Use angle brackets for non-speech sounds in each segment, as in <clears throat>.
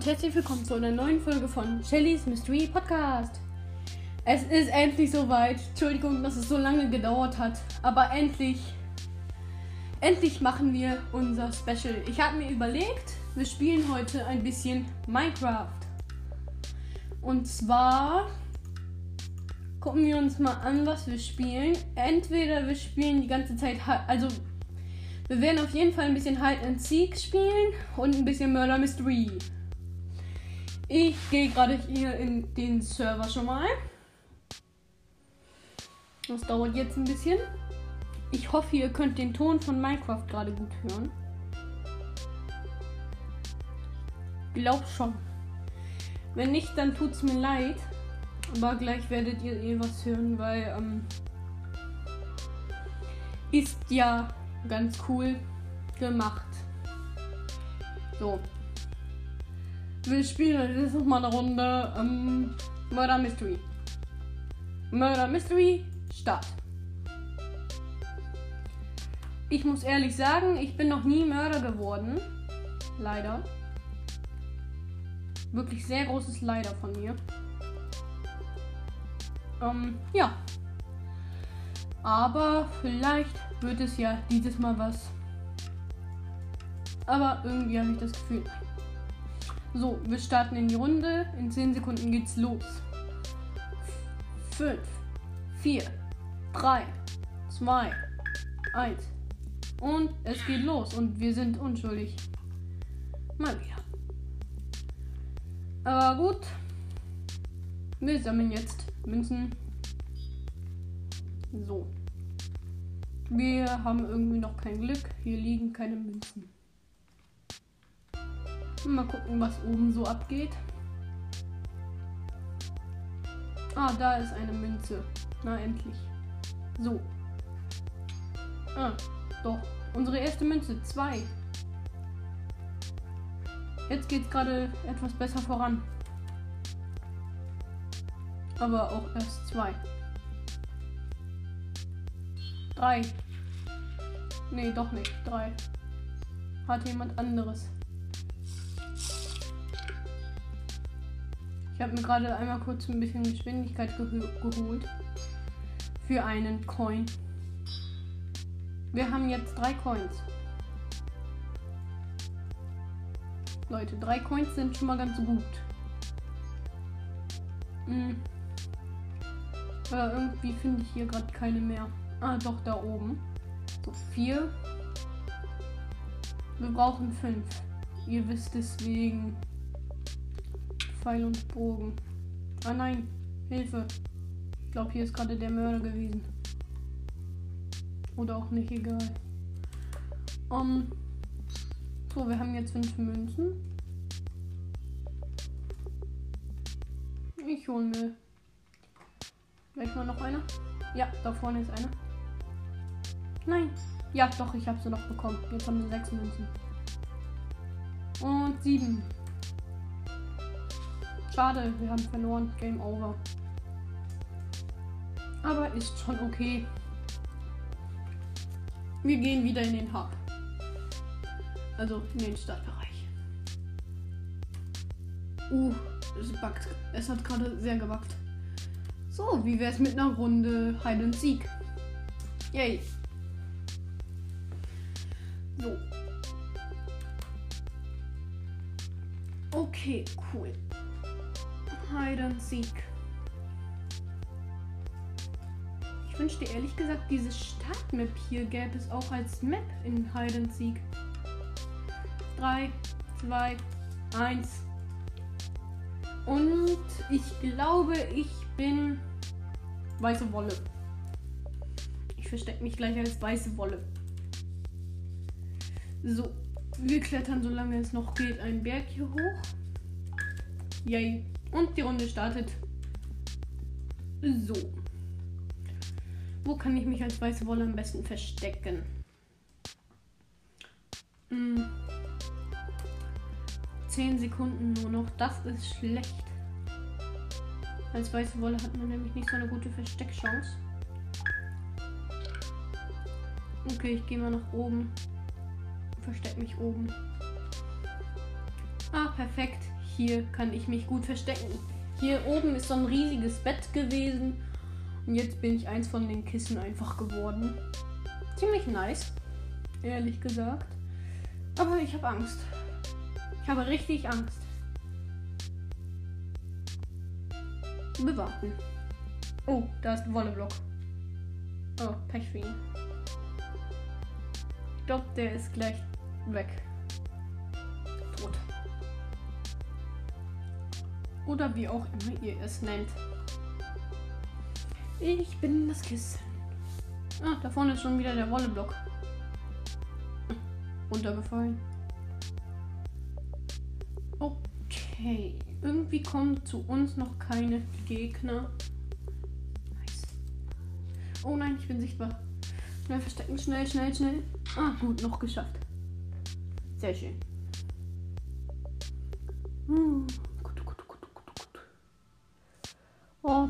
und herzlich willkommen zu einer neuen Folge von Shellys Mystery Podcast. Es ist endlich soweit. Entschuldigung, dass es so lange gedauert hat, aber endlich, endlich machen wir unser Special. Ich habe mir überlegt, wir spielen heute ein bisschen Minecraft. Und zwar gucken wir uns mal an, was wir spielen. Entweder wir spielen die ganze Zeit, also wir werden auf jeden Fall ein bisschen Hide and Seek spielen und ein bisschen Murder Mystery. Ich gehe gerade hier in den Server schon mal. Das dauert jetzt ein bisschen. Ich hoffe, ihr könnt den Ton von Minecraft gerade gut hören. Glaub schon. Wenn nicht, dann tut es mir leid. Aber gleich werdet ihr eh was hören, weil ähm, ist ja ganz cool gemacht. So. Wir spielen jetzt noch mal eine Runde ähm, Murder Mystery. Murder Mystery, Start. Ich muss ehrlich sagen, ich bin noch nie Mörder geworden. Leider. Wirklich sehr großes Leider von mir. Ähm, ja. Aber vielleicht wird es ja dieses Mal was. Aber irgendwie habe ich das Gefühl. So, wir starten in die Runde. In 10 Sekunden geht's los. 5, 4, 3, 2, 1. Und es geht los. Und wir sind unschuldig. Mal wieder. Aber gut. Wir sammeln jetzt Münzen. So. Wir haben irgendwie noch kein Glück. Hier liegen keine Münzen. Mal gucken, was oben so abgeht. Ah, da ist eine Münze. Na, endlich. So. Ah, doch. Unsere erste Münze. Zwei. Jetzt geht es gerade etwas besser voran. Aber auch erst zwei. Drei. Nee, doch nicht. Drei. Hat jemand anderes. Ich habe mir gerade einmal kurz ein bisschen Geschwindigkeit geh geholt. Für einen Coin. Wir haben jetzt drei Coins. Leute, drei Coins sind schon mal ganz gut. Hm. Aber irgendwie finde ich hier gerade keine mehr. Ah, doch, da oben. So, vier. Wir brauchen fünf. Ihr wisst deswegen. Pfeil und Bogen. Ah nein, Hilfe. Ich glaube, hier ist gerade der Mörder gewesen. Oder auch nicht, egal. Um, so, wir haben jetzt fünf Münzen. Ich hole mir gleich mal noch eine. Ja, da vorne ist eine. Nein. Ja, doch, ich habe sie noch bekommen. Jetzt haben wir sechs Münzen. Und sieben. Schade, wir haben verloren. Game over. Aber ist schon okay. Wir gehen wieder in den Hub. Also in den Startbereich. Uh, es backt. Es hat gerade sehr gebackt. So, wie wäre es mit einer Runde Hide and Seek? Yay. So. Okay, cool. Hide and Seek. Ich wünschte ehrlich gesagt, diese Startmap hier gäbe es auch als Map in Hide and Seek. 3, 2, 1. Und ich glaube, ich bin weiße Wolle. Ich verstecke mich gleich als weiße Wolle. So, wir klettern, solange es noch geht, einen Berg hier hoch. Yay. Und die Runde startet. So. Wo kann ich mich als weiße Wolle am besten verstecken? Hm. 10 Sekunden nur noch. Das ist schlecht. Als weiße Wolle hat man nämlich nicht so eine gute Versteckchance. Okay, ich gehe mal nach oben versteck mich oben. Ah, perfekt. Hier kann ich mich gut verstecken. Hier oben ist so ein riesiges Bett gewesen. Und jetzt bin ich eins von den Kissen einfach geworden. Ziemlich nice, ehrlich gesagt. Aber ich habe Angst. Ich habe richtig Angst. Wir warten. Oh, da ist Wolleblock. Oh, Pech für ihn. Ich glaube, der ist gleich weg. Oder wie auch immer ihr es nennt. Ich bin das Kissen. Ah, da vorne ist schon wieder der Wolleblock. Runtergefallen. Okay. Irgendwie kommen zu uns noch keine Gegner. Nice. Oh nein, ich bin sichtbar. Schnell verstecken, schnell, schnell, schnell. Ah, gut, noch geschafft. Sehr schön. Hm.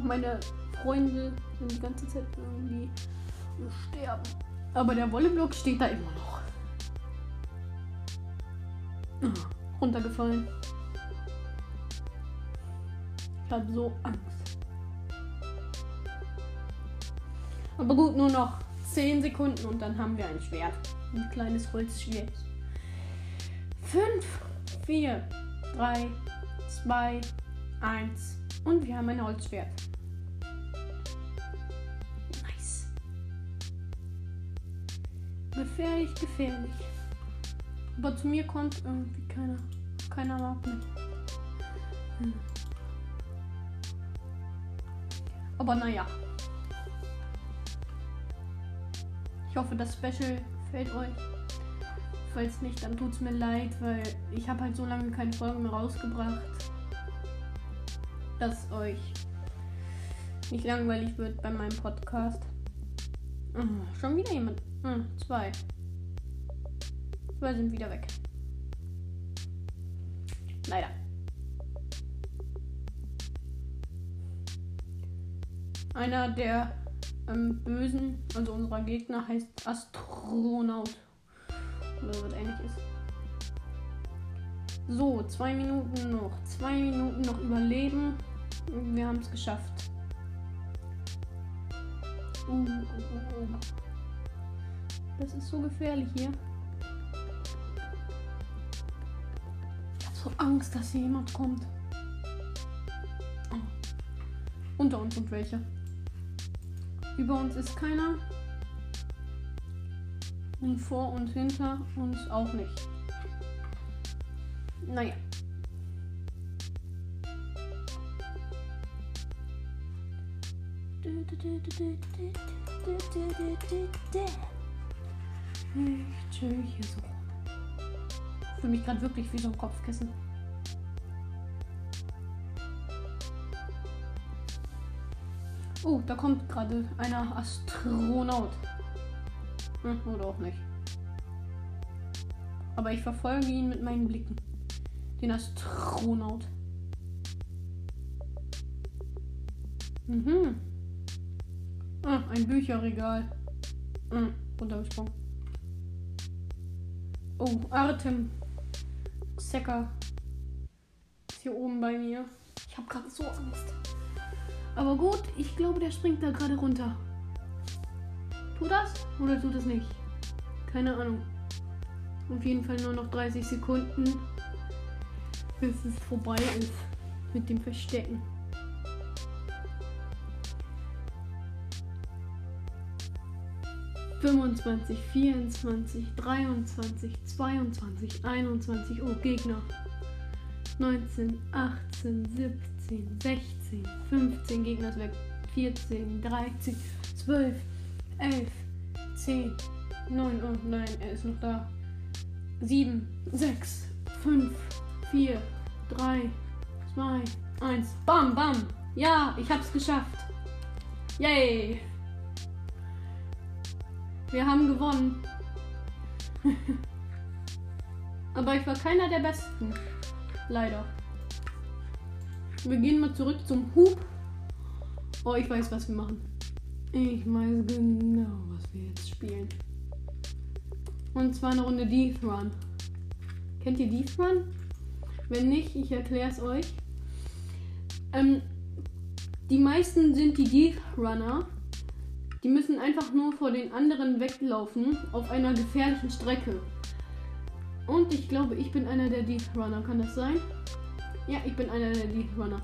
Oh, meine Freunde sind die ganze Zeit irgendwie sterben. Aber der Wolleblock steht da immer noch. Runtergefallen. Ich habe so Angst. Aber gut, nur noch 10 Sekunden und dann haben wir ein Schwert. Ein kleines Holzschwert. 5, 4, 3, 2, 1 und wir haben ein Holzschwert. Gefährlich, gefährlich. Aber zu mir kommt irgendwie keiner. Keiner mag mich. Hm. Aber naja. Ich hoffe, das Special gefällt euch. Falls nicht, dann tut es mir leid, weil ich habe halt so lange keine Folgen mehr rausgebracht, dass euch nicht langweilig wird bei meinem Podcast. Oh, schon wieder jemand. Hm, zwei. Zwei sind wieder weg. Leider. Einer der ähm, Bösen, also unserer Gegner, heißt Astronaut. Oder was ähnliches. So, zwei Minuten noch. Zwei Minuten noch überleben. Wir haben es geschafft. Uh, uh, uh, uh. Das ist so gefährlich hier. Ich habe so Angst, dass hier jemand kommt. Oh. Unter uns sind welche. Über uns ist keiner. Und vor und hinter uns auch nicht. Naja. Ich chill hier so. Ich fühle mich gerade wirklich wie so ein Kopfkissen. Oh, da kommt gerade einer Astronaut. Hm, oder auch nicht. Aber ich verfolge ihn mit meinen Blicken. Den Astronaut. Mhm. Ah, ein Bücherregal. Hm, runtergesprungen. Oh, Artem. Secker. Ist hier oben bei mir. Ich habe gerade so Angst. Aber gut, ich glaube, der springt da gerade runter. Tut das oder tut es nicht? Keine Ahnung. Auf jeden Fall nur noch 30 Sekunden, bis es vorbei ist mit dem Verstecken. Fünfundzwanzig, vierundzwanzig, dreiundzwanzig, zweiundzwanzig, einundzwanzig. Oh, Gegner. 19, 18, 17, 16, 15 Gegner ist weg. 14, 13, 12, 11, 10, 9, oh nein, er ist noch da. 7, 6, 5, 4, 3, 2, 1. Bam, bam. Ja, ich hab's geschafft. Yay. Wir haben gewonnen. Aber ich war keiner der Besten. Leider. Wir gehen mal zurück zum Hub. Oh, ich weiß, was wir machen. Ich weiß genau, was wir jetzt spielen. Und zwar eine Runde Death Run. Kennt ihr Death Run? Wenn nicht, ich erkläre es euch. Ähm, die meisten sind die Death Runner. Die müssen einfach nur vor den anderen weglaufen auf einer gefährlichen Strecke. Und ich glaube, ich bin einer der Death Runner. Kann das sein? Ja, ich bin einer der Death Runner.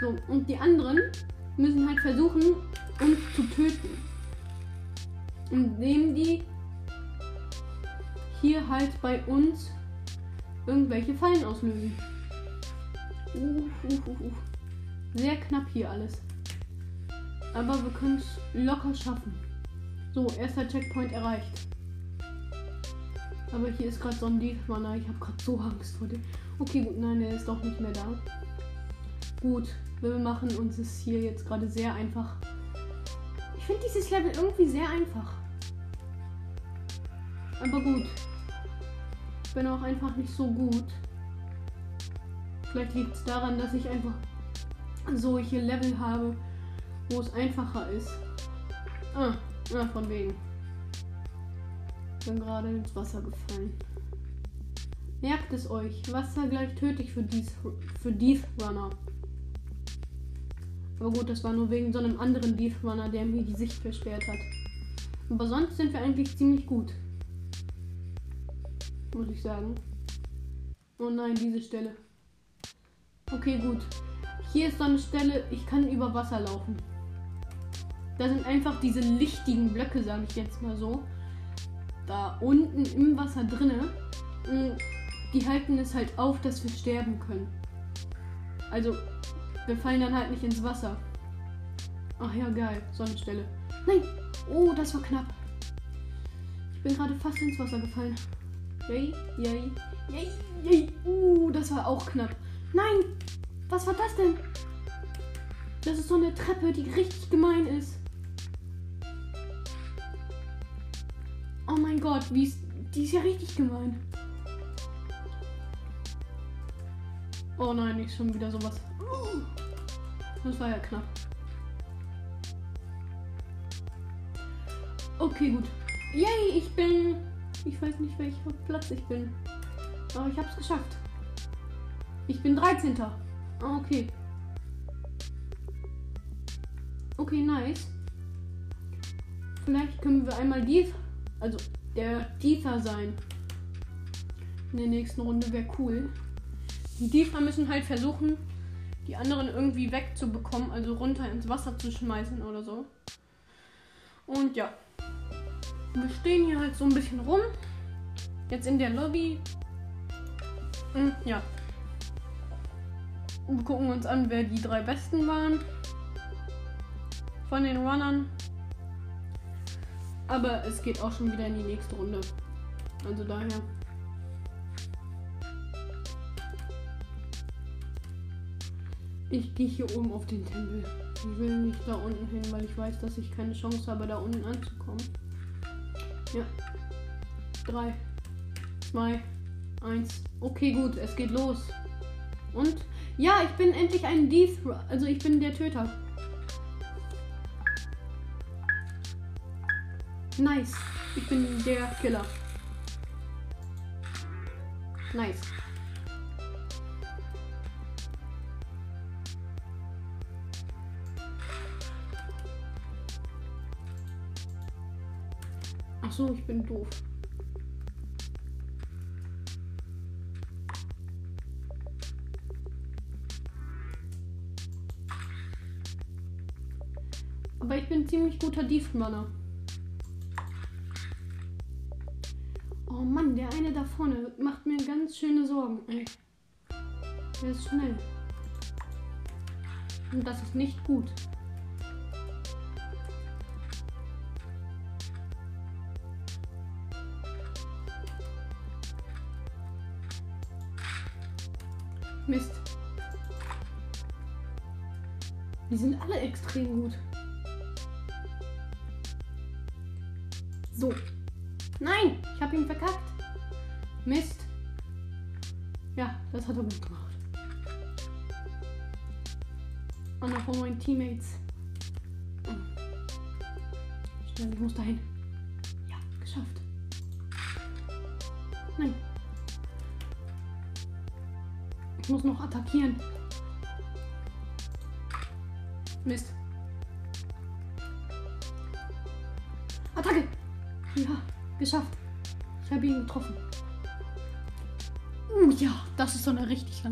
So, und die anderen müssen halt versuchen, uns zu töten. Indem die hier halt bei uns irgendwelche Fallen auslösen. Uh, uh, uh, uh. Sehr knapp hier alles. Aber wir können es locker schaffen. So, erster Checkpoint erreicht. Aber hier ist gerade so ein Deathmanner. Ich habe gerade so Angst vor dem. Okay, gut, nein, der ist doch nicht mehr da. Gut, wir machen uns es hier jetzt gerade sehr einfach. Ich finde dieses Level irgendwie sehr einfach. Aber gut. Ich bin auch einfach nicht so gut. Vielleicht liegt es daran, dass ich einfach solche Level habe, wo es einfacher ist. Ah, ja, von wegen. Bin gerade ins Wasser gefallen. Merkt es euch, Wasser gleich tödlich für dies für Death Runner. Aber gut, das war nur wegen so einem anderen Death Runner, der mir die Sicht versperrt hat. Aber sonst sind wir eigentlich ziemlich gut. Muss ich sagen. Oh nein, diese Stelle. Okay, gut. Hier ist so eine Stelle, ich kann über Wasser laufen. Da sind einfach diese lichtigen Blöcke, sage ich jetzt mal so. Da unten im Wasser drinne. Die halten es halt auf, dass wir sterben können. Also, wir fallen dann halt nicht ins Wasser. Ach ja, geil. Sonnenstelle. Nein! Oh, das war knapp. Ich bin gerade fast ins Wasser gefallen. Yay, yay, yay, yay. Uh, das war auch knapp. Nein! Was war das denn? Das ist so eine Treppe, die richtig gemein ist. Oh mein Gott, wie ist, die ist ja richtig gemein. Oh nein, nicht schon wieder sowas. Das war ja knapp. Okay, gut. Yay, ich bin. Ich weiß nicht, welcher Platz ich bin. Aber ich hab's geschafft. Ich bin 13. Ah, okay. Okay, nice. Vielleicht können wir einmal dies, also der Tiefer sein. In der nächsten Runde wäre cool. Die Tiefer müssen halt versuchen, die anderen irgendwie wegzubekommen, also runter ins Wasser zu schmeißen oder so. Und ja. Wir stehen hier halt so ein bisschen rum. Jetzt in der Lobby. Und hm, ja. Wir gucken uns an, wer die drei besten waren. Von den Runnern. Aber es geht auch schon wieder in die nächste Runde. Also daher. Ich gehe hier oben auf den Tempel. Ich will nicht da unten hin, weil ich weiß, dass ich keine Chance habe, da unten anzukommen. Ja. 3, 2, 1. Okay, gut, es geht los. Und ja, ich bin endlich ein Death. Also ich bin der Töter. Nice. Ich bin der Killer. Nice. Ach so, ich bin doof. Aber ich bin ziemlich guter Defmanner. Oh Mann, der eine da vorne macht mir ganz schöne Sorgen. Der ist schnell. Und das ist nicht gut. Mist. Die sind alle extrem gut. So. Habe ihn verkackt. Mist. Ja, das hat er gut gemacht. Einer von meinen Teammates.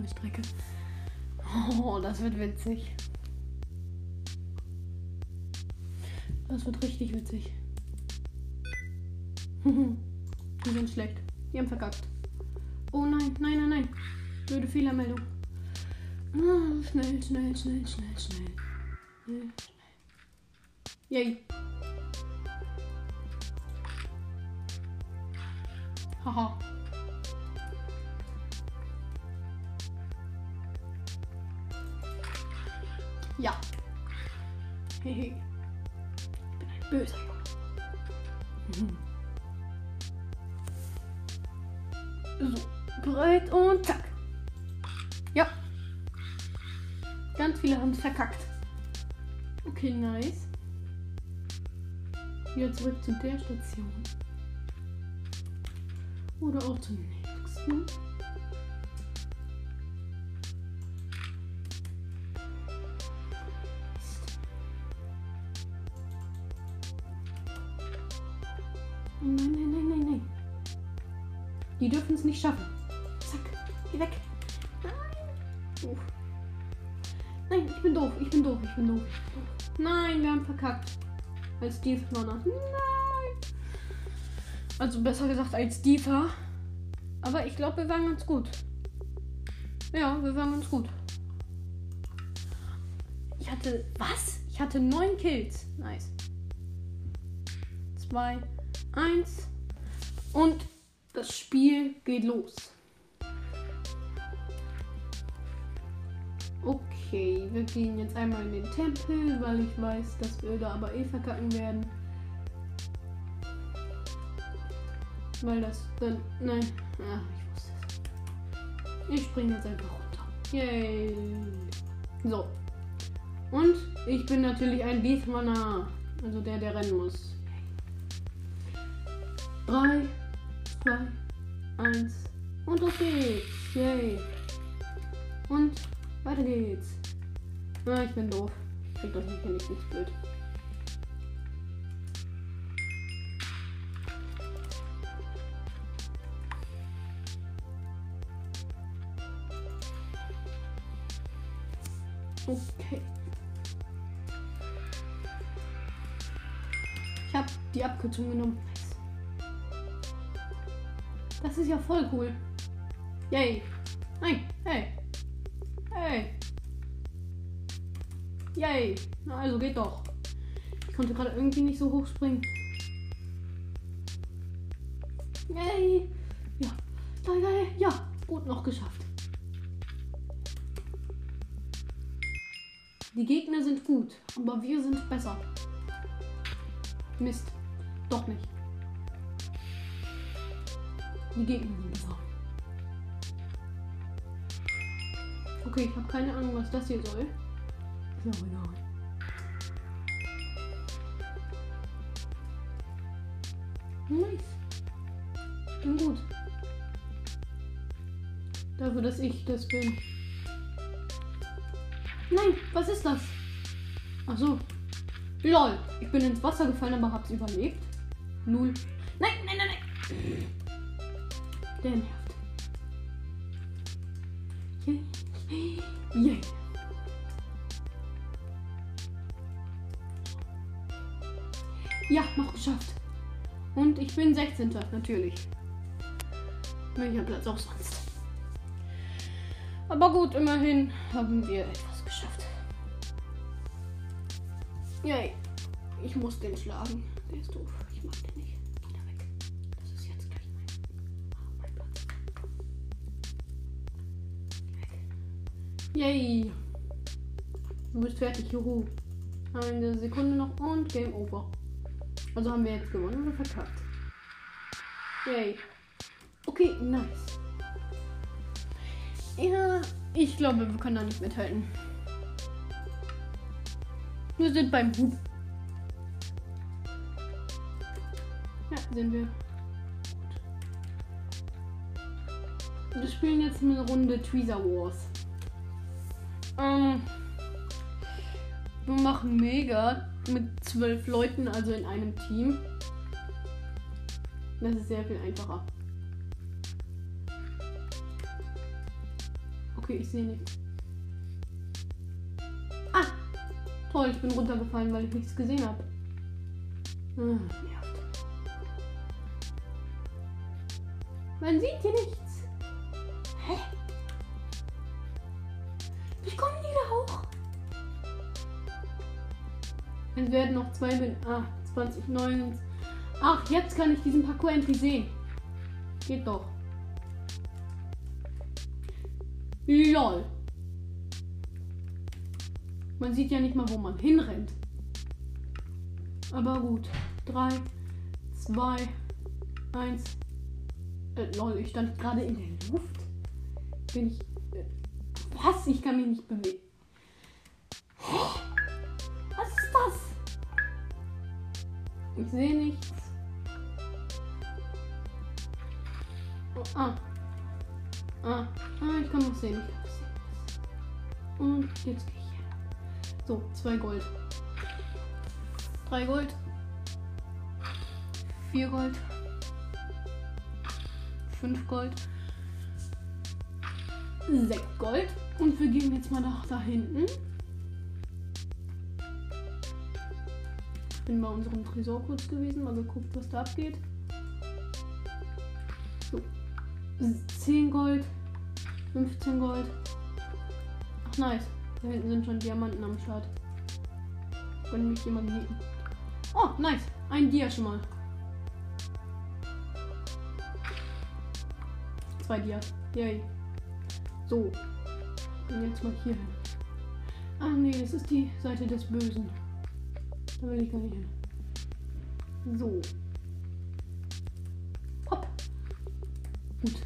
Eine richtig lange Strecke. Oh, das wird witzig. Das wird richtig witzig. <laughs> Die sind schlecht. Die haben verkackt. Oh nein, nein, nein, nein. Blöde Fehlermeldung. Ah, schnell, schnell, schnell, schnell, schnell. Schnell, schnell. Yay. Haha. Hehe. Ich bin ein böser Junge. So, bereit und zack. Ja. Ganz viele haben es verkackt. Okay, nice. Wieder zurück zu der Station. Oder auch zum nächsten. Nicht schaffen. Zack, geh weg. Nein. Nein, ich bin doof, ich bin doof, ich bin doof. Nein, wir haben verkackt. Als Steve. Nein. Also besser gesagt als Diva. Aber ich glaube, wir waren ganz gut. Ja, wir waren ganz gut. Ich hatte. Was? Ich hatte neun Kills. Nice. Zwei, eins. Und das Spiel geht los. Okay, wir gehen jetzt einmal in den Tempel, weil ich weiß, dass wir da aber eh verkacken werden. Weil das dann. Nein. Ach, ich wusste es. Ich springe jetzt einfach runter. Yay. So. Und ich bin natürlich ein Beatmanner. Also der, der rennen muss. 3, 2, 1. Und los geht's. Yay. Und weiter geht's. Ah, ich bin doof. Ich krieg das nicht hin, ich bin's blöd. Okay. Ich habe die Abkürzung genommen. Das ist ja voll cool. Yay. Nein. Hey. Hey. Yay. Na also geht doch. Ich konnte gerade irgendwie nicht so hoch springen. Yay. Ja. Ja, ja, ja. Gut noch geschafft. Die Gegner sind gut, aber wir sind besser. Mist. Die Gegner sind besser. Okay, ich habe keine Ahnung, was das hier soll. Ist auch egal. Nice. Bin gut. Dafür, dass ich das bin. Nein, was ist das? Ach so. Lol. Ich bin ins Wasser gefallen, aber hab's überlebt. Null. Nein, nein, nein, nein. Der nervt. Yay. Yay. Ja, noch geschafft. Und ich bin 16. natürlich. Welcher Platz auch sonst. Aber gut, immerhin haben wir etwas geschafft. Yay. Ich muss den schlagen. Der ist doof. Ich mag den nicht. Yay. Du bist fertig. Juhu. Eine Sekunde noch und Game Over. Also haben wir jetzt gewonnen oder verkackt? Yay. Okay, nice. Ja, ich glaube, wir können da nicht mithalten. Wir sind beim Hub. Ja, sind wir. Wir spielen jetzt eine Runde Tweezer Wars. Ähm, wir machen mega mit zwölf Leuten, also in einem Team. Das ist sehr viel einfacher. Okay, ich sehe nichts. Ah! Toll, ich bin runtergefallen, weil ich nichts gesehen habe. Ah, nervt. Man sieht hier nichts. Werden noch zwei Min Ah, 20, 9. Ach, jetzt kann ich diesen Parcours endlich sehen. Geht doch. LOL. Man sieht ja nicht mal, wo man hinrennt. Aber gut. 3, 2, 1. Äh, lol, ich stand gerade in der Luft. Bin ich. Äh, was? Ich kann mich nicht bewegen. Ich sehe nichts. Oh, ah. Ah. Ah, ich kann noch sehen. Ich kann noch sehen. Und jetzt gehe ich. So, zwei Gold. Drei Gold. Vier Gold. Fünf Gold. Sechs Gold. Und wir gehen jetzt mal nach da hinten. Ich bin bei unserem Tresor kurz gewesen, mal geguckt, was da abgeht. So. 10 Gold. 15 Gold. Ach nice. Da hinten sind schon Diamanten am Start. Wenn mich jemand hieten. Oh, nice. Ein Dia schon mal. Zwei Dias. Yay. So. Und jetzt mal hier hin. Ah nee, das ist die Seite des Bösen. Da will ich gar nicht hin. So. Hopp. Gut.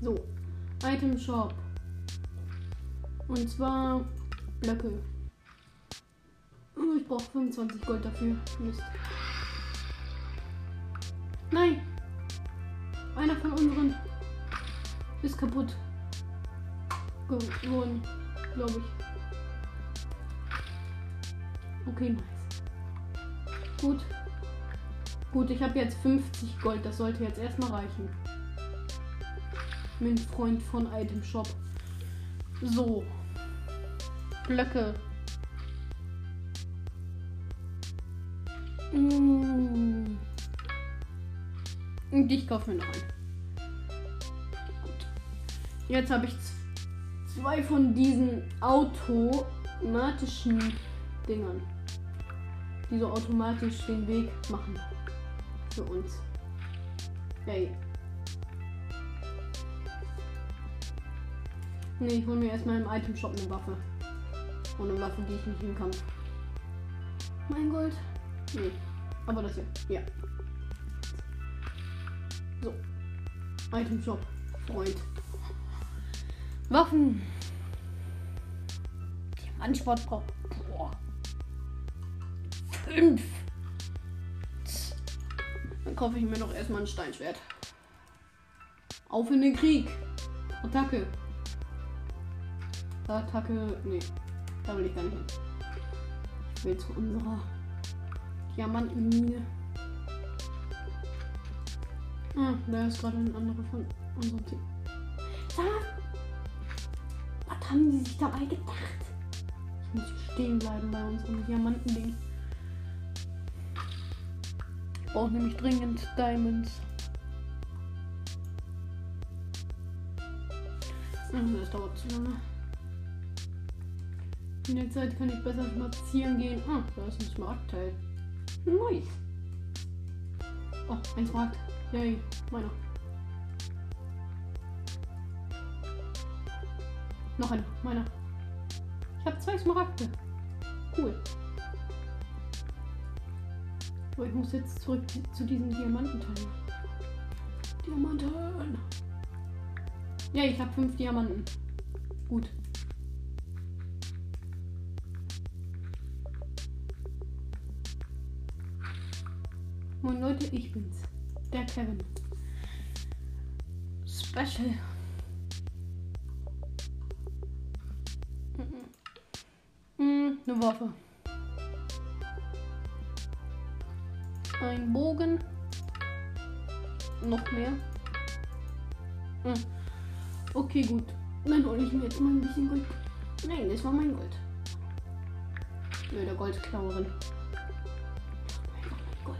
So. Item Shop. Und zwar Blöcke. Oh, ich brauche 25 Gold dafür. Mist. Nein! Einer von unseren ist kaputt geworden, glaube ich. Okay, nice. Gut. Gut, ich habe jetzt 50 Gold. Das sollte jetzt erstmal reichen. Mein Freund von Item Shop. So. Blöcke. Mm. Und ich kaufe mir noch einen. Gut. Jetzt habe ich zwei von diesen automatischen Dingern, die so automatisch den Weg machen für uns. Hey. Nee, ich hole mir erstmal im Item Shop eine Waffe. Ohne Waffe gehe ich nicht in den Kampf. Mein Gold? Nee. Aber das hier. Ja. So. Item Shop. Freund. Waffen. Diamantsport braucht. Boah. Fünf. Dann kaufe ich mir noch erstmal ein Steinschwert. Auf in den Krieg. Attacke. Attacke. Nee. Da will ich gar nicht hin. Ich will zu unserer Diamantenmine. Ah, da ist gerade ein anderer von unserem Team. Mal, was haben die sich dabei gedacht? Ich muss stehen bleiben bei unserem Diamantending. Ich brauche nämlich dringend Diamonds. Das dauert zu lange. In der Zeit kann ich besser spazieren gehen. Ah, da ist ein Smaragdteil. Nice. Oh, ein Smaragd. Yay, meiner. Noch einer, meiner. Ich habe zwei Smaragde. Cool. Aber ich muss jetzt zurück zu diesem Diamantenteil. Diamanten. Ja, ich habe fünf Diamanten. Gut. Moin Leute, ich bin's. Der Kevin. Special. Eine Waffe. Ein Bogen. Noch mehr. Hm. Okay, gut. Dann hole ich mir jetzt mal ein bisschen Gold. Nein, das war mein Gold. Nö, der Goldklauerin. Gold.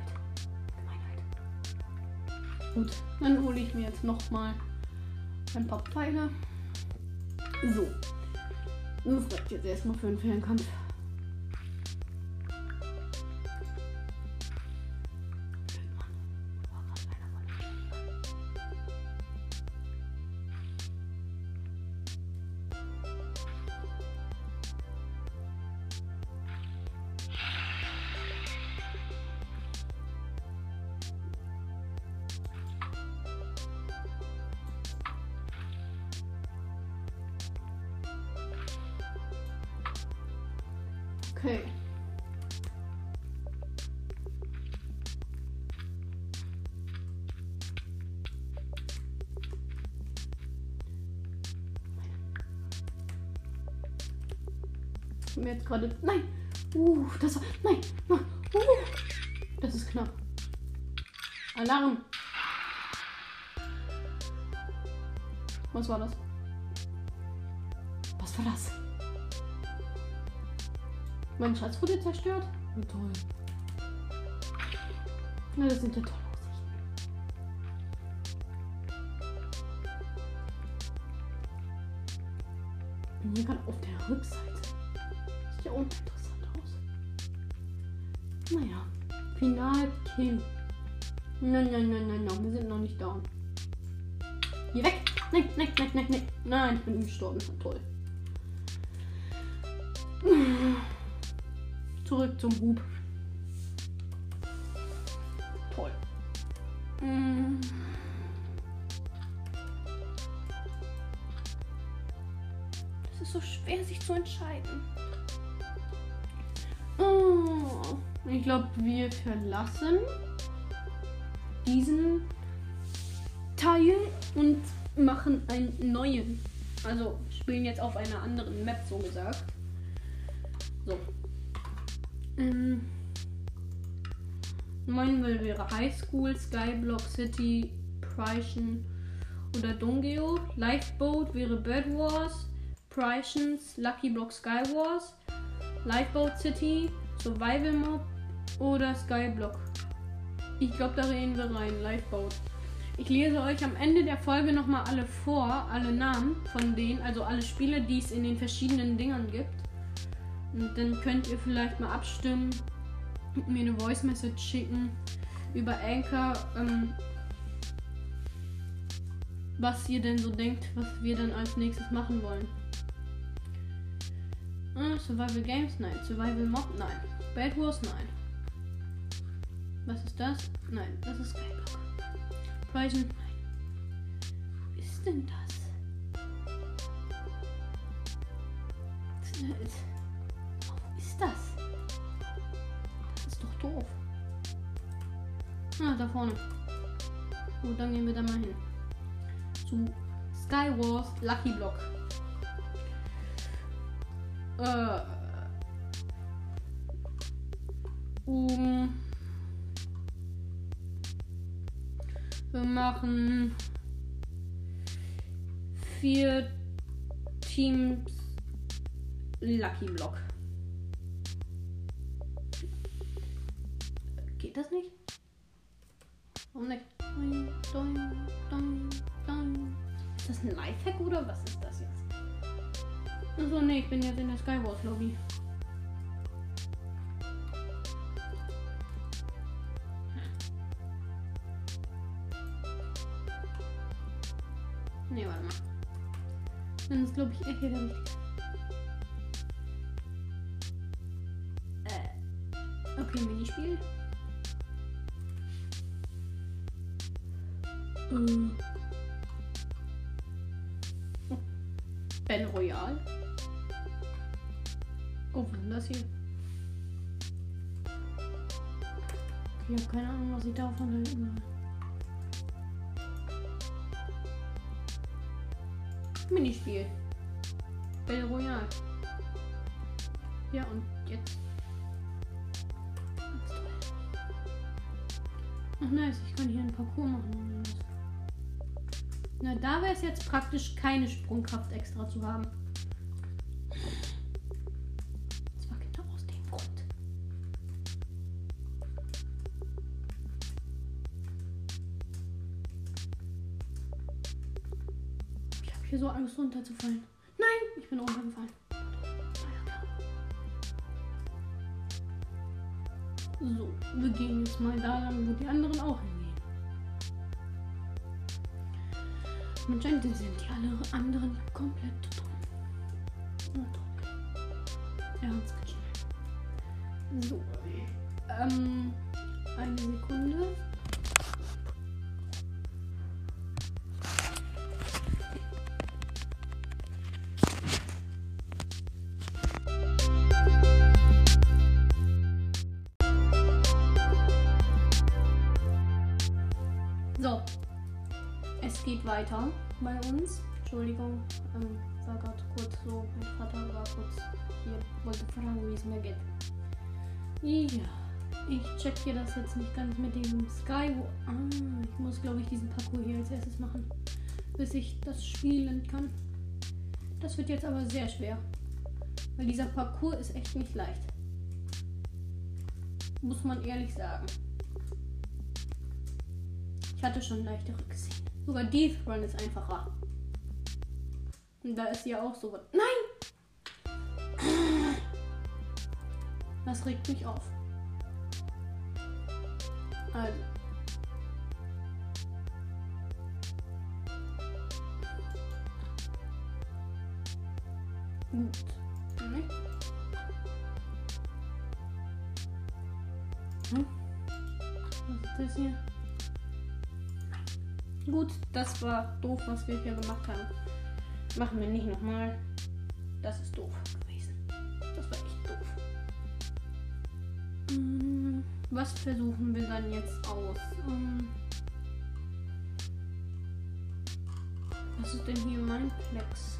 Gemeinheit. Gut, dann hole ich mir jetzt noch mal ein paar Pfeile. So. Das reicht jetzt erstmal für den Fernkampf. Gerade. Nein! Uh, das war. Nein! Uh, das ist knapp. Alarm! Was war das? Was war das? Mein Schatz wurde zerstört? Wie toll. Na, das sind ja tolle Aussichten. Hier gerade auf der Rückseite. Uninteressant aus. Naja. Final-Kill. Nein, nein, nein, nein, nein. Wir sind noch nicht down. Hier weg! Nein, nein, nein, nein, nein. Nein, ich bin gestorben. Toll. Zurück zum Hub. Toll. Mm. Es ist so schwer, sich zu entscheiden. Glaube, wir verlassen diesen Teil und machen einen neuen. Also spielen jetzt auf einer anderen Map, so gesagt. So. Ähm, Mineville wäre High School, Skyblock City, Pryschen oder Dongeo. Lifeboat wäre Bird Wars, Pryshens, Lucky Block Sky Wars, Lifeboat City, Survival Mob oder Skyblock. Ich glaube, da reden wir rein. Lifeboat. Ich lese euch am Ende der Folge nochmal alle vor, alle Namen von denen, also alle Spiele, die es in den verschiedenen Dingern gibt. Und dann könnt ihr vielleicht mal abstimmen und mir eine Voice Message schicken über Anchor, ähm, was ihr denn so denkt, was wir dann als nächstes machen wollen. Ah, Survival Games? Nein. Survival Mob? Nein. Bad Wars? Nein. Was ist das? Nein, das ist Skyblock. Prison? Nein. Was ist denn das? Was ist das? Das ist doch doof. Ah, da vorne. Gut, dann gehen wir da mal hin. Zu Skywars Lucky Block. Äh. Um. Wir machen vier Teams Lucky Block. Geht das nicht? Warum nicht? Ist das ein Lifehack oder was ist das jetzt? Achso, nee, ich bin jetzt in der Skywars Lobby. Glaube ich, der richtige. Äh. Okay, Minispiel. Ähm. Oh. Ben Royal. Oh, was ist das hier? Ich habe keine Ahnung, was ich davon halten soll. Minispiel. Battle Royale. Ja, und jetzt. Ach nice, ich kann hier einen Parcours machen. Na, da wäre es jetzt praktisch keine Sprungkraft extra zu haben. Das war genau aus dem Grund. Ich habe hier so Angst runterzufallen. Ich bin runtergefallen. So, wir gehen jetzt mal da lang, wo die anderen auch hingehen. Anscheinend sind die alle anderen komplett wollte fragen, wie es mir geht. Ja, ich check hier das jetzt nicht ganz mit dem Sky. Ah, ich muss, glaube ich, diesen Parcours hier als erstes machen, bis ich das spielen kann. Das wird jetzt aber sehr schwer, weil dieser Parcours ist echt nicht leicht. Muss man ehrlich sagen. Ich hatte schon leichtere gesehen. Sogar Death Run ist einfacher. Und da ist ja auch so was. Nein! Das regt mich auf. Also. Gut. Hm? Was ist das hier? Gut, das war doof, was wir hier gemacht haben. Machen wir nicht nochmal. Das ist doof Was versuchen wir dann jetzt aus? Ähm, Was ist denn hier mein Plex?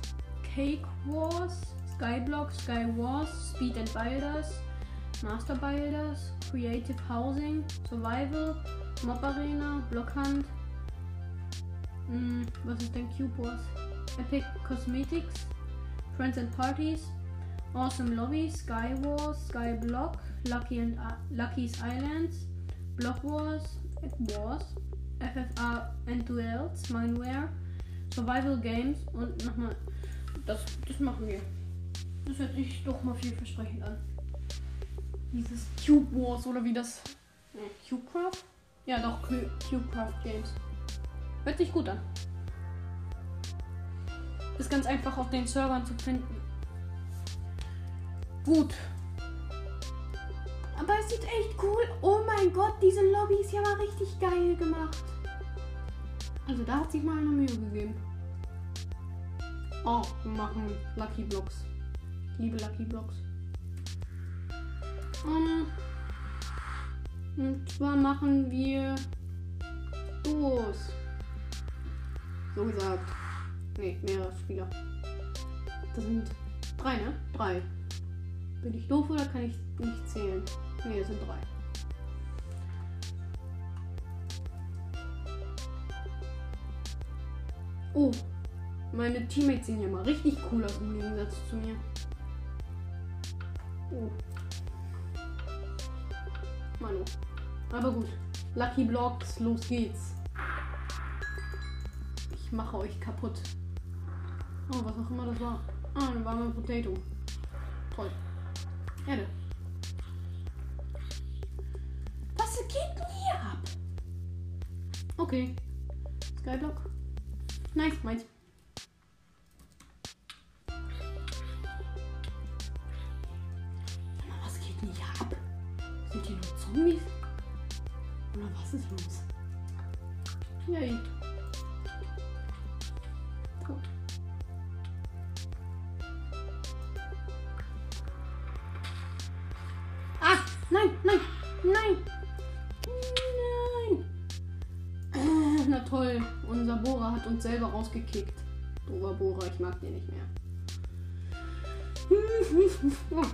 Cake Wars, Skyblock, Sky Wars, Speed and Builders, Master Builders, Creative Housing, Survival, Mob Arena, Blockhunt. Hm, was ist denn Cube Wars? Epic Cosmetics, Friends and Parties, Awesome Lobby, Sky Wars, Sky Block, Lucky and uh, Lucky's Islands, Block Wars, Wars, FFA and Duels, Mineware, Survival Games und nochmal. Das, das machen wir. Das hört sich doch mal vielversprechend an. Dieses Cube Wars oder wie das. Ne, Cubecraft? Ja, doch, Cu- Cubecraft Games. Hört sich gut an. Ist ganz einfach auf den Servern zu finden. Gut. Aber es sieht echt cool. Oh mein Gott, diese Lobby ist ja mal richtig geil gemacht. Also da hat sich mal eine Mühe gegeben. Oh, wir machen Lucky Blocks. Liebe Lucky Blocks. Um, und zwar machen wir Duos. So gesagt. Ne, mehrere Spieler. Das sind drei, ne? Drei. Bin ich doof oder kann ich nicht zählen? Ne, es sind drei. Oh, meine Teammates sehen ja mal richtig cool aus im Gegensatz zu mir. Oh. Manu. Aber gut. Lucky Blocks, los geht's. Ich mache euch kaputt. Oh, was auch immer das war. Ah, eine warme Potato. Toll. Erde. Was geht denn hier ab? Okay. Skyblock. Nice, meins.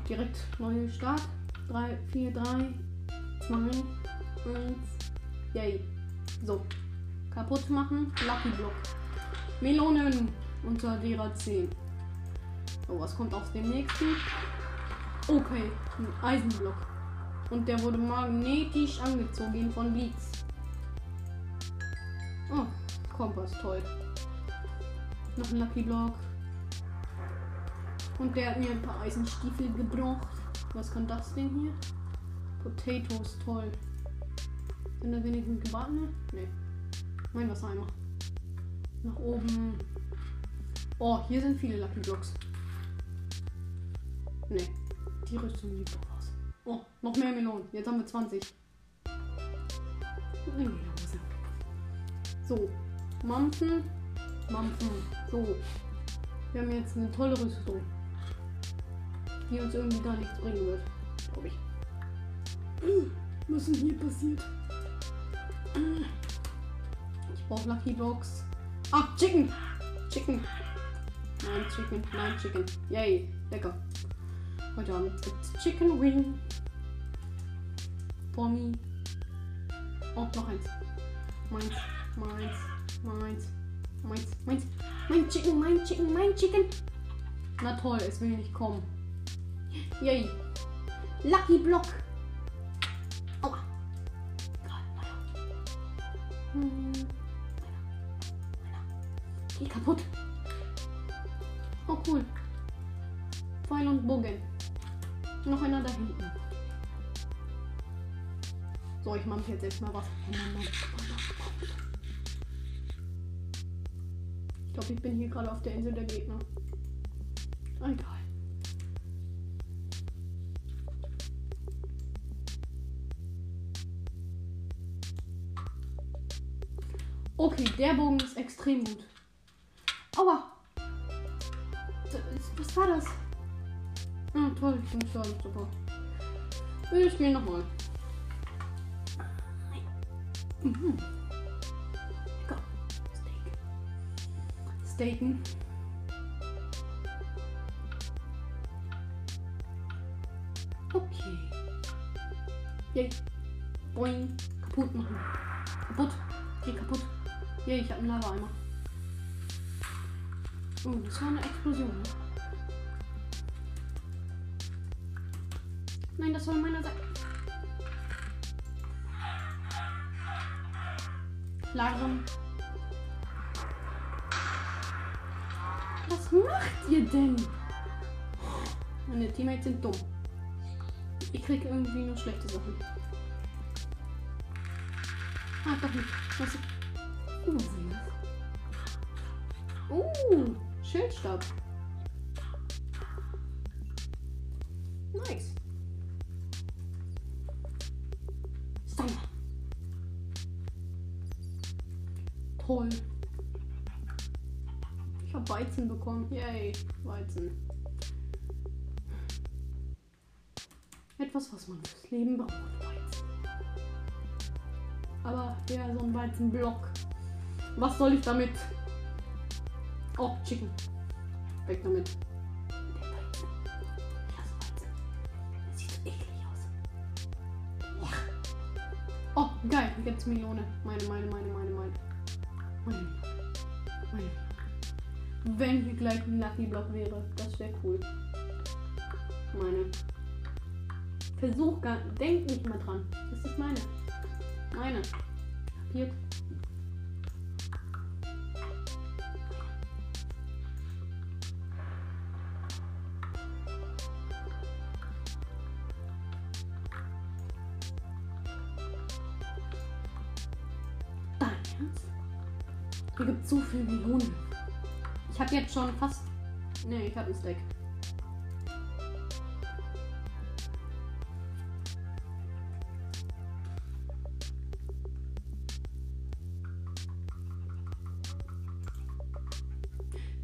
Direkt neue Start. 3, 4, 3, 2, 1. Yay. So. Kaputt machen. Lucky Block. Melonen. Unter derer 10. Oh, was kommt aus dem nächsten? Okay, ein Eisenblock. Und der wurde magnetisch angezogen von Blitz. Oh, Kompass, toll. Noch ein Lucky Block. Und der hat mir ein paar Eisenstiefel gebraucht. Was kann das Ding hier? Potatoes, toll. Sind da wenigstens gebratene? Nee. Mein Wassereimer. Nach oben. Oh, hier sind viele Lucky Blocks. Nee. Die Rüstung sieht doch aus. Oh, noch mehr Melonen. Jetzt haben wir 20. Nee, so. Mampfen. Mampfen. So. Wir haben jetzt eine tolle Rüstung. Die uns irgendwie gar nichts bringen wird. Glaube ich. <clears throat> Was ist denn hier passiert? Ich brauche Lucky Blocks. Ah, Chicken! Chicken! Nein, Chicken, nein, Chicken. Yay, lecker. Heute Abend gibt's Chicken Wing. Pommi. Oh, noch eins. Meins, meins, meins, meins, meins. Mein Chicken, mein Chicken, mein Chicken. Na toll, es will nicht kommen. Yay. Lucky Block. Aua. Hm. Geh kaputt. Oh cool. Pfeil und Bogen. Noch einer da hinten. So, ich mache jetzt erstmal was. Ich glaube, ich bin hier gerade auf der Insel der Gegner. Egal. Okay, der Bogen ist extrem gut. Aua! Was war das? Ah, toll, ich bin gestorben, super. Ich spiele nochmal. Mhm. Lecker. Steak. Steaken. Okay. Yay. Boing. Kaputt machen. Kaputt. Geh kaputt. Yay, ich habe einen Lava-Eimer. Oh, das war eine Explosion. Ne? Nein, das soll meiner sein. Langsam. Was macht ihr denn? Meine Teammates sind dumm. Ich kriege irgendwie nur schlechte Sachen. Ah, doch nicht. Was ist... Das? Uh, Schildstab. Nice. Stammer. Toll. Ich habe Weizen bekommen. Yay, Weizen. Etwas, was man fürs Leben braucht. Weizen. Aber ja, so ein Weizenblock. Was soll ich damit? Oh, Chicken. Weg damit. Das sieht so eklig aus. Oh, geil. Jetzt Melone. Meine, meine, meine, meine, meine. Meine. Meine. Wenn hier gleich ein Lucky Block wäre, das wäre cool. Meine. Versuch gar. Denk nicht mal dran. Das ist meine. Meine. Kapiert? Schon fast. Ne, ich habe ein Steak.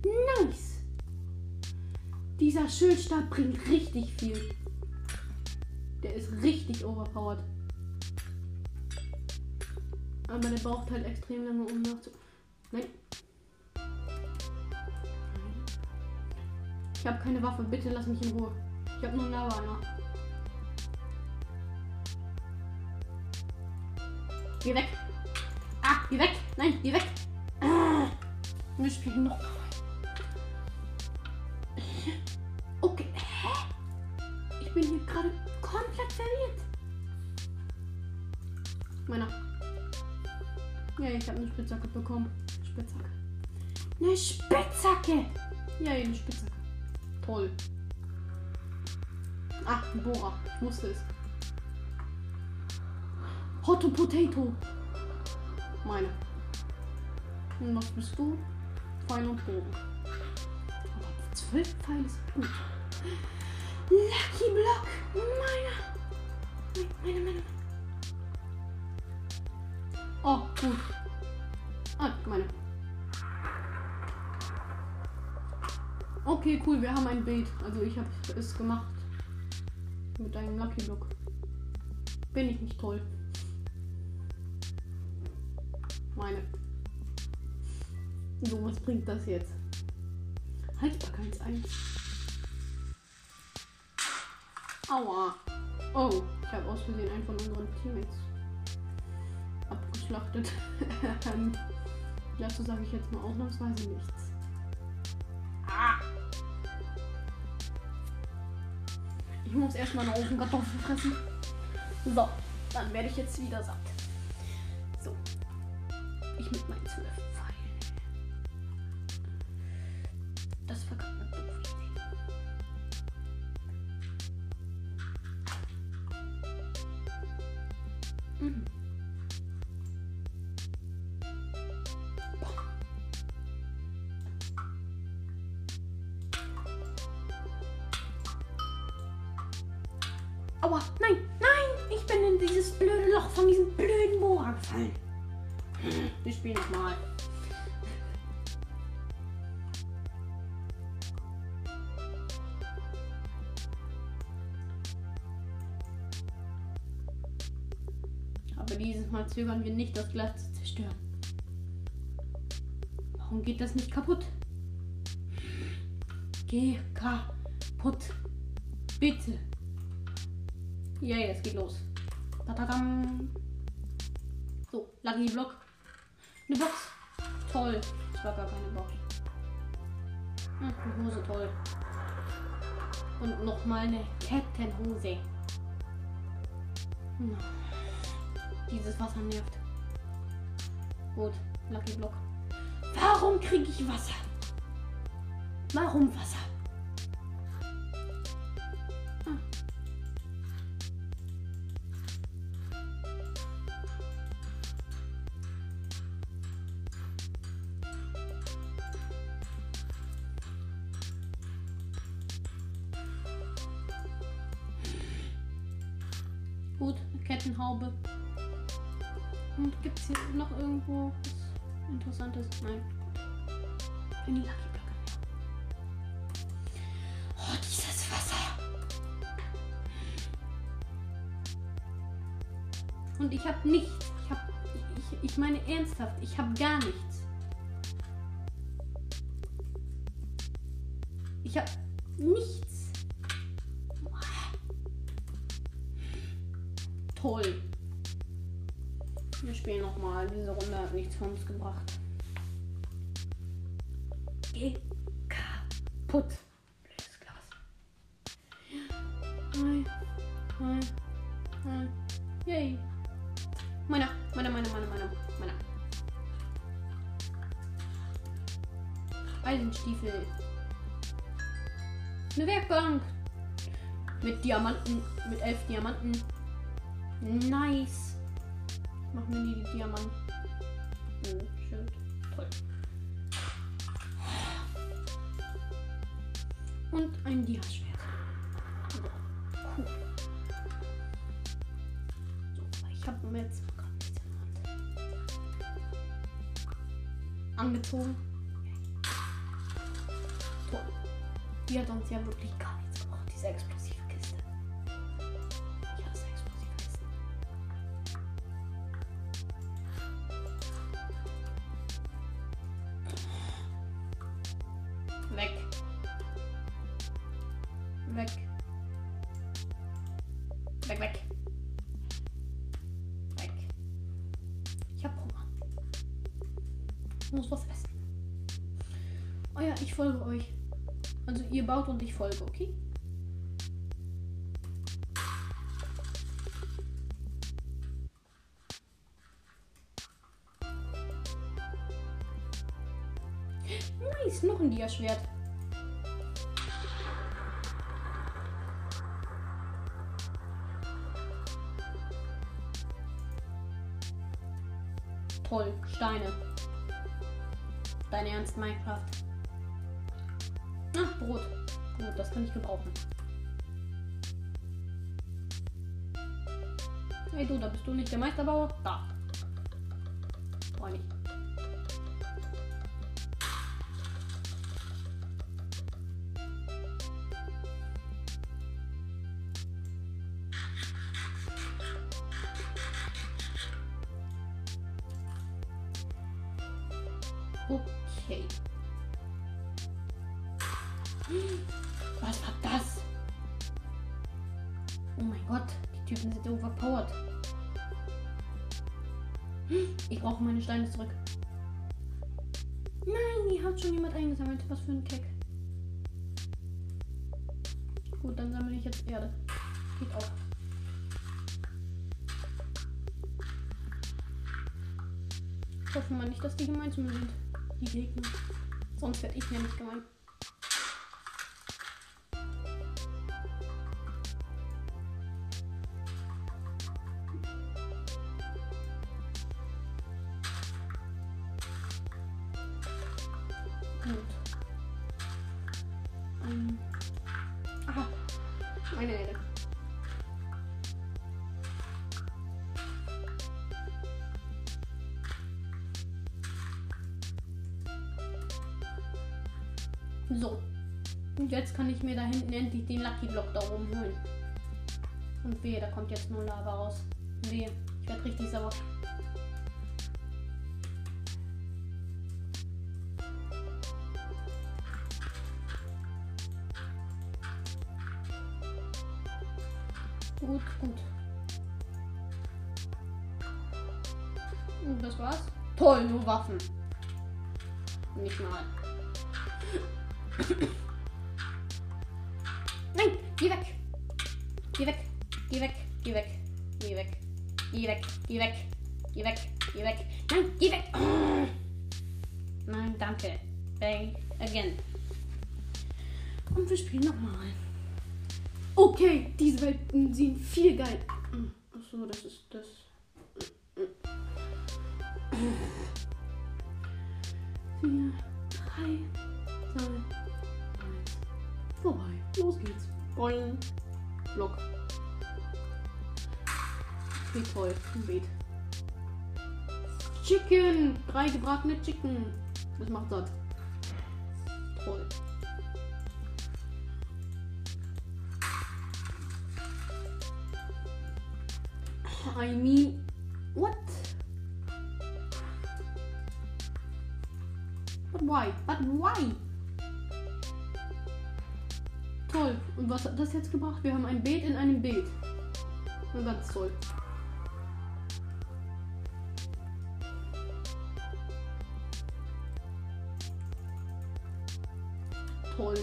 Nice! Dieser Schildstab bringt richtig viel. Der ist richtig overpowered. Aber der braucht halt extrem lange, um nachzu. Nein. Ich habe keine Waffe. Bitte lass mich in Ruhe. Ich habe nur einen Lava-Eimer. Geh weg. Ah, geh weg. Nein, geh weg. Ah. Wir spielen noch. Okay. Hä? Ich bin hier gerade komplett verwirrt. Meiner. Ja, ich habe eine Spitzhacke bekommen. Spitzhacke. Eine Spitzhacke. Ja, eine Spitzhacke. Toll. Ach, ein Bohrer. Ich wusste es. Hot Potato. Meine. Und was bist du? Pfeil und Bogen. Zwölf Pfeile sind gut. Lucky Block. Meiner. Meine, meine, meine. Oh, gut. Ah, meine. Okay, cool, wir haben ein Bild. Also ich habe es gemacht. Mit einem Lucky Block. Bin ich nicht toll. Meine. So, was bringt das jetzt? Haltbarkeit 1. Aua. Oh, ich habe aus Versehen einen von unseren Teammates abgeschlachtet. <laughs> Dazu sage ich jetzt mal ausnahmsweise nichts. Ich muss erstmal eine Ofenkartoffel fressen. So, dann werde ich jetzt wieder satt. So. Ich mit meinen zwölf dieses Mal zögern wir nicht, das Glas zu zerstören. Warum geht das nicht kaputt? Geh kaputt. Bitte. Ja, yeah, es geht los. Tadadam. So, Lucky Block. Eine Box. Toll. Das war gar keine Box. Hm, eine Hose, toll. Und nochmal eine Kettenhose. Hm. Dieses Wasser nervt. Gut, Lucky Block. Warum kriege ich Wasser? Warum Wasser? Hat nichts für uns gebracht. Geh kaputt. Blödes Glas. Nein. Nein. Nein. Yay. Meiner, meiner, meiner, meiner, meiner, meiner. Eisenstiefel. Eine Werkbank. Mit Diamanten. Mit elf Diamanten. Nice. Machen wir die Diamanten. Und ein Diaschwert. Cool. So, ich habe mir jetzt gerade nichts in der Hand. Angezogen. Toll. Die hat uns ja wirklich gar nichts gebracht, diese explosive folge, okay? Nice, noch ein Dia-Schwert. Toll, Steine. Dein Ernst, Minecraft? Das kann ich gebrauchen. Hey du, da bist du nicht der Meisterbauer? Da. Brauch ich. Okay. Was war das? Oh mein Gott, die Typen sind overpowered. Ich brauche meine Steine zurück. Nein, die hat schon jemand eingesammelt. Was für ein Keck. Gut, dann sammle ich jetzt Erde. Geht auch. Ich hoffe mal nicht, dass die gemein zu mir sind. Die Gegner. Sonst werde ich nämlich gemein. Mir da hinten endlich den Lucky Block da oben holen. Und wehe, da kommt jetzt nur Lava raus. Wehe, ich werde richtig sauer. Again. Und wir spielen nochmal. Okay, diese Welten sehen viel geil. Achso, das ist das. Vier, drei, zwei, eins. Vorbei. Los geht's. Boing. Block. Wie toll. Ein Beet. Chicken. Drei gebratene Chicken. Das macht satt. Toll. I mean, what? But why? But why? Toll. Und was hat das jetzt gebracht? Wir haben ein Beet in einem Beet. Na, ganz toll. Toll.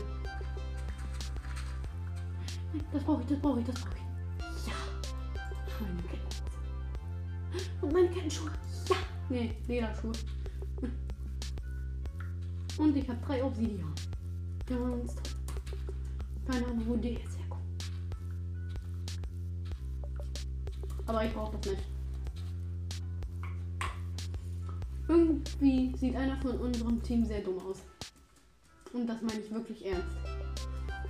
Das brauche ich, das brauche ich, das brauche ich. Ja. Meine Ketten. Und meine Kettenschuhe. Ja. Nee, Lederschuhe. Und ich habe drei Obsidian. Ganz toll. Keine Ahnung, wo die jetzt herkommen. Aber ich brauche das nicht. Irgendwie sieht einer von unserem Team sehr dumm aus. Und das meine ich wirklich ernst.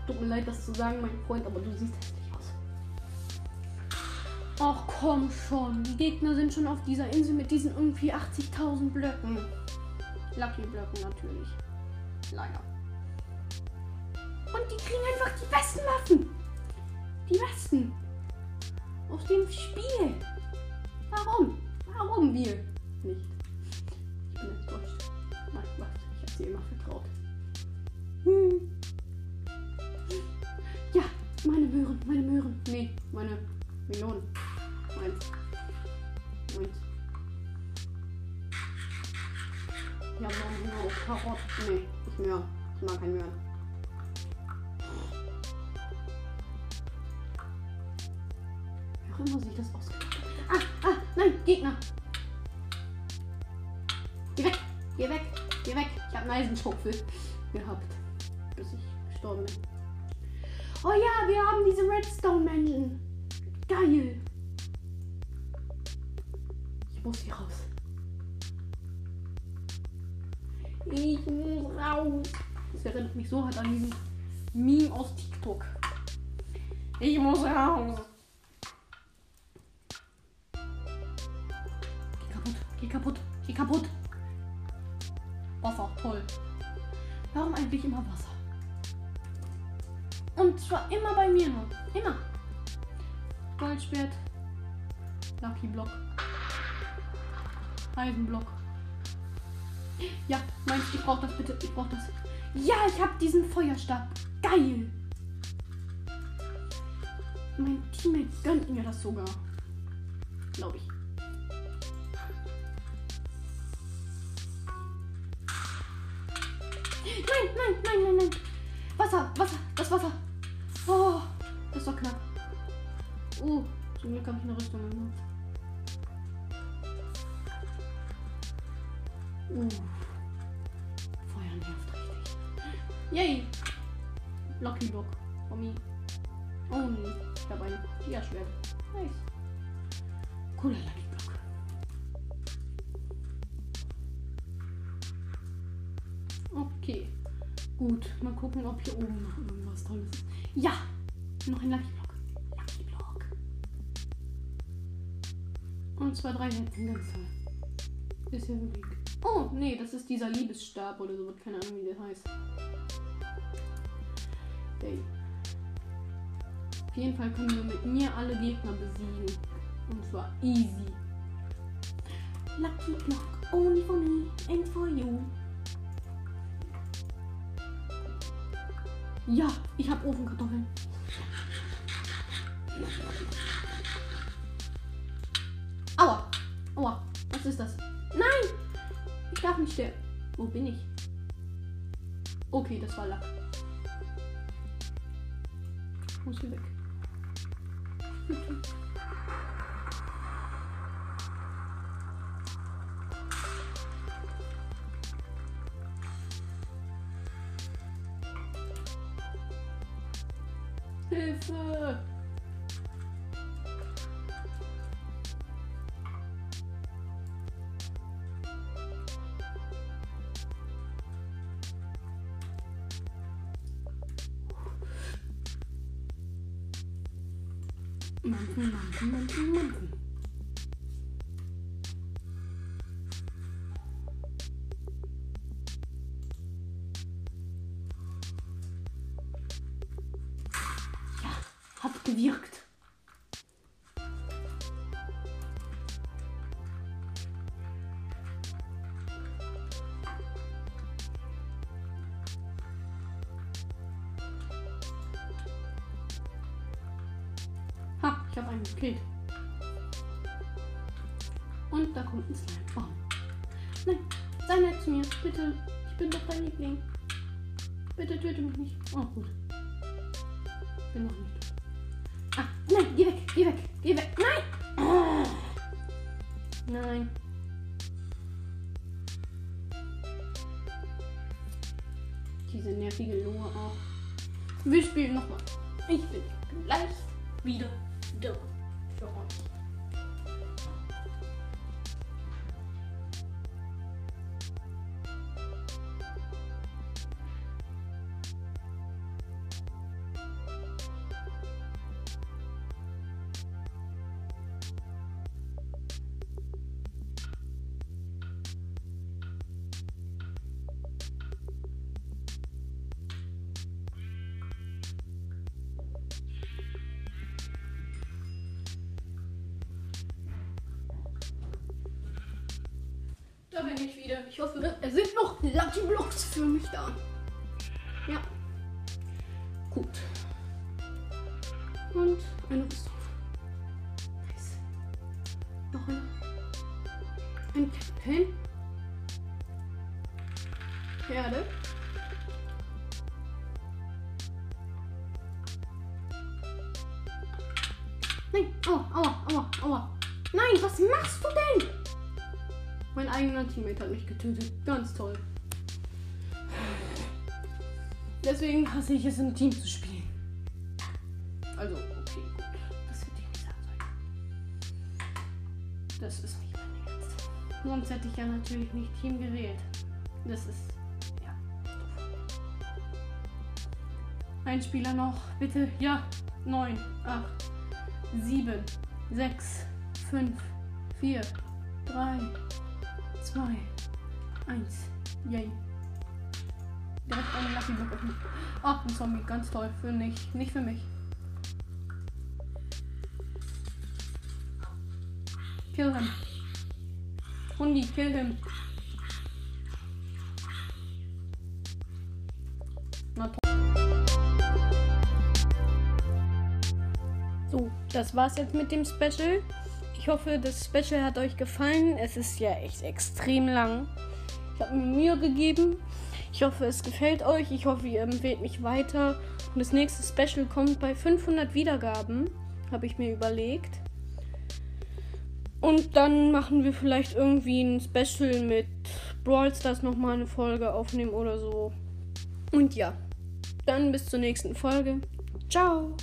Tut mir leid, das zu sagen, mein Freund, aber du siehst hässlich aus. Ach komm schon. Die Gegner sind schon auf dieser Insel mit diesen irgendwie 80.000 Blöcken. Lucky Blöcken natürlich. Leider. Und die kriegen einfach die besten Waffen. Die besten. Aus dem Spiel. Warum? Warum wir nicht? Ich bin enttäuscht. Mein Gott, ich habe sie immer vertraut. Meine Möhren, meine Möhren. Nee, meine Millionen. Meins. Meins. Ich habe noch Hunger auf Karotten. Nee, nicht mehr. Ich mag kein Möhren. Wie auch immer sich das hat. Ah, ah, nein, Gegner. Geh weg, geh weg, geh weg. Ich habe einen Eisenschaufel gehabt, bis ich gestorben bin. Oh ja, wir haben diese Redstone-Menschen. Geil. Ich muss hier raus. Ich muss raus. Das erinnert mich so hart an diesen Meme aus TikTok. Ich muss raus. Geh kaputt, geh kaputt, geh kaputt. Wasser, toll. Warum eigentlich immer Wasser? Und zwar immer bei mir nur. Immer. Goldschwert. Lucky Block. Eisenblock. Ja, meinst ich brauch das bitte? Ich brauch das. Ja, ich hab diesen Feuerstab. Geil. Mein Teammate gönnt mir das sogar. Glaube ich. Nein, nein, nein, nein, nein. Wasser, Wasser, das Wasser. Oh, das war knapp. Oh, zum Glück habe ich eine Rüstung gemacht. Uh. Feuer nervt richtig. Yay! Lucky Block. Tommy. Oh nee, ich habe ein Dia-Schwert. Nice. Cooler Lucky Gut, mal gucken, ob hier oben noch irgendwas Tolles ist. Ja! Noch ein Lucky Block. Lucky Block. Und zwei, drei Herzen, ganz toll. Ist ja wirklich. Oh, nee, das ist dieser Liebesstab oder so, keine Ahnung, wie der heißt. Okay. Auf jeden Fall können wir mit mir alle Gegner besiegen. Und zwar easy. Lucky Block, only for me and for you. Ja, ich habe Ofenkartoffeln. Aua, aua, was ist das? Nein, ich darf nicht sterben. Wo bin ich? Okay, das war Lack. Ich muss hier weg. 南通哪个南通 Da bin ich wieder. Ich hoffe, es sind noch Lucky Blocks für mich da. Ja. Gut. Und eine Rüstung. Nice. Noch eine. Ein Pen. Pferde. Nein, aua, aua, aua, aua. Nein, was machst du? Mein eigener Teammate hat mich getötet. Ganz toll. Deswegen hasse ich es, im Team zu spielen. Also, okay, gut. Das hätte ich nicht sagen sollen. Das ist nicht mein Ernst. Sonst hätte ich ja natürlich nicht Team gewählt. Das ist. Ja. Ein Spieler noch. Bitte. Ja. 9, 8, 7, 6, 5, 4, 3, 2, 1. Yay. Direkt eine Lucky Block öffnen. Ach, ein Zombie. Ganz toll. Für nicht. Nicht für mich. Kill him. Hundi, kill him. So, das war's jetzt mit dem Special. Ich hoffe, das Special hat euch gefallen. Es ist ja echt extrem lang. Ich habe mir Mühe gegeben. Ich hoffe, es gefällt euch. Ich hoffe, ihr empfehlt mich weiter. Und das nächste Special kommt bei 500 Wiedergaben, habe ich mir überlegt. Und dann machen wir vielleicht irgendwie ein Special mit Brawl Stars nochmal eine Folge aufnehmen oder so. Und ja, dann bis zur nächsten Folge. Ciao!